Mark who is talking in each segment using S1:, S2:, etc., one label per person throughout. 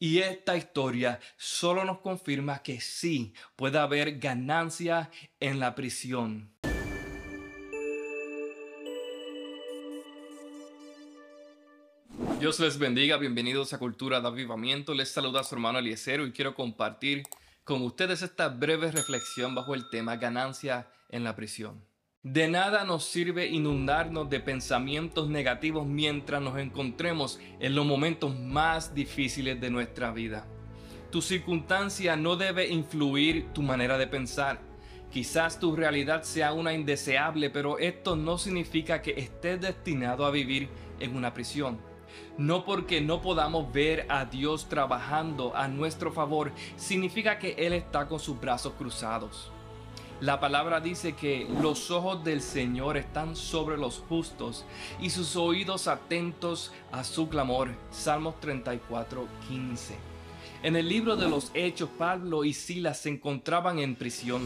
S1: Y esta historia solo nos confirma que sí puede haber ganancia en la prisión. Dios les bendiga, bienvenidos a Cultura de Avivamiento. Les saluda su hermano Eliesero y quiero compartir con ustedes esta breve reflexión bajo el tema ganancia en la prisión. De nada nos sirve inundarnos de pensamientos negativos mientras nos encontremos en los momentos más difíciles de nuestra vida. Tu circunstancia no debe influir tu manera de pensar. Quizás tu realidad sea una indeseable, pero esto no significa que estés destinado a vivir en una prisión. No porque no podamos ver a Dios trabajando a nuestro favor, significa que Él está con sus brazos cruzados. La palabra dice que los ojos del Señor están sobre los justos y sus oídos atentos a su clamor. Salmos 34, 15. En el libro de los Hechos, Pablo y Silas se encontraban en prisión,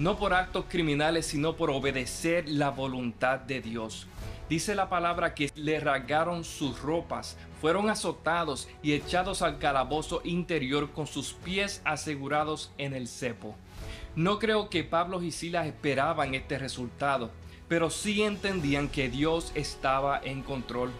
S1: no por actos criminales, sino por obedecer la voluntad de Dios. Dice la palabra que le rasgaron sus ropas, fueron azotados y echados al calabozo interior con sus pies asegurados en el cepo. No creo que Pablo y Silas esperaban este resultado, pero sí entendían que Dios estaba en control.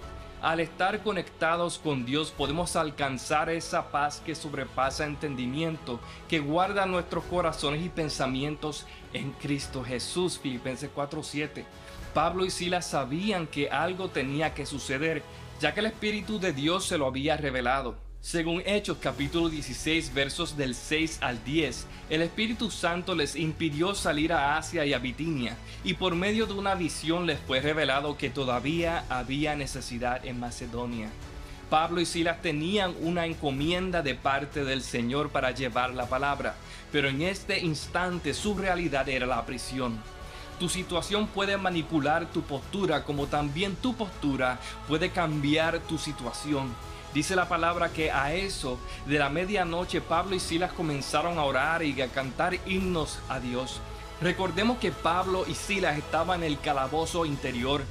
S1: Al estar conectados con Dios podemos alcanzar esa paz que sobrepasa entendimiento, que guarda nuestros corazones y pensamientos en Cristo Jesús. Filipenses 4:7. Pablo y Silas sabían que algo tenía que suceder, ya que el Espíritu de Dios se lo había revelado. Según Hechos capítulo 16 versos del 6 al 10, el Espíritu Santo les impidió salir a Asia y a Bitinia, y por medio de una visión les fue revelado que todavía había necesidad en Macedonia. Pablo y Silas tenían una encomienda de parte del Señor para llevar la palabra, pero en este instante su realidad era la prisión. Tu situación puede manipular tu postura como también tu postura puede cambiar tu situación. Dice la palabra que a eso de la medianoche Pablo y Silas comenzaron a orar y a cantar himnos a Dios. Recordemos que Pablo y Silas estaban en el calabozo interior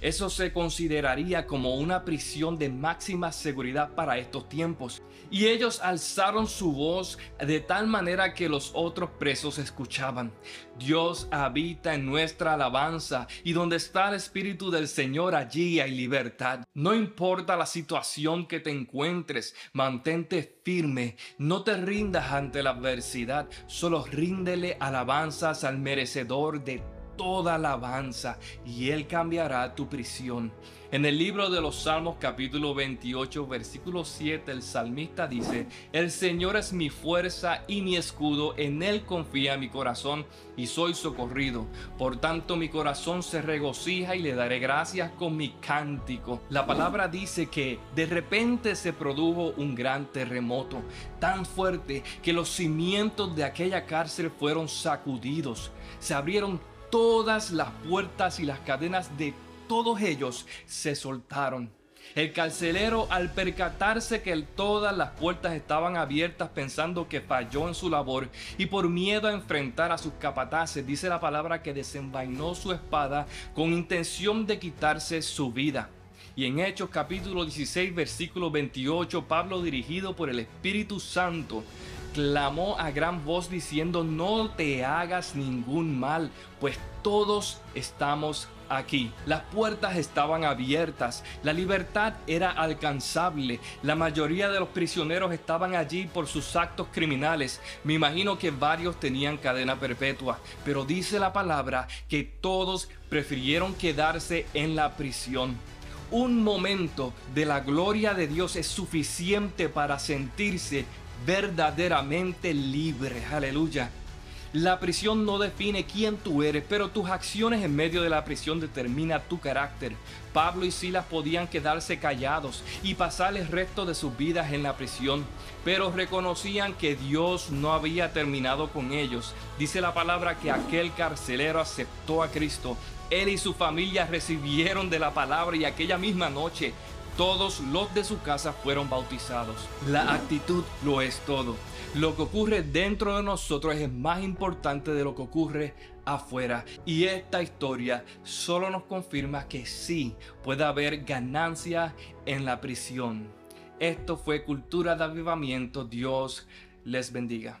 S1: eso se consideraría como una prisión de máxima seguridad para estos tiempos. Y ellos alzaron su voz de tal manera que los otros presos escuchaban. Dios habita en nuestra alabanza y donde está el Espíritu del Señor allí hay libertad. No importa la situación que te encuentres, mantente firme, no te rindas ante la adversidad, solo ríndele alabanzas al merecedor de toda alabanza y Él cambiará tu prisión. En el libro de los Salmos capítulo 28 versículo 7 el salmista dice, El Señor es mi fuerza y mi escudo, en Él confía mi corazón y soy socorrido. Por tanto mi corazón se regocija y le daré gracias con mi cántico. La palabra dice que de repente se produjo un gran terremoto, tan fuerte que los cimientos de aquella cárcel fueron sacudidos. Se abrieron todas las puertas y las cadenas de todos ellos se soltaron. El carcelero, al percatarse que todas las puertas estaban abiertas pensando que falló en su labor y por miedo a enfrentar a sus capataces, dice la palabra que desenvainó su espada con intención de quitarse su vida. Y en Hechos capítulo 16 versículo 28, Pablo dirigido por el Espíritu Santo clamó a gran voz diciendo, no te hagas ningún mal, pues todos estamos aquí. Las puertas estaban abiertas, la libertad era alcanzable, la mayoría de los prisioneros estaban allí por sus actos criminales. Me imagino que varios tenían cadena perpetua, pero dice la palabra que todos prefirieron quedarse en la prisión. Un momento de la gloria de Dios es suficiente para sentirse verdaderamente libre. Aleluya. La prisión no define quién tú eres, pero tus acciones en medio de la prisión determina tu carácter. Pablo y Silas podían quedarse callados y pasar el resto de sus vidas en la prisión, pero reconocían que Dios no había terminado con ellos. Dice la palabra que aquel carcelero aceptó a Cristo. Él y su familia recibieron de la palabra y aquella misma noche todos los de su casa fueron bautizados. La actitud lo es todo. Lo que ocurre dentro de nosotros es más importante de lo que ocurre afuera. Y esta historia solo nos confirma que sí puede haber ganancia en la prisión. Esto fue Cultura de Avivamiento. Dios les bendiga.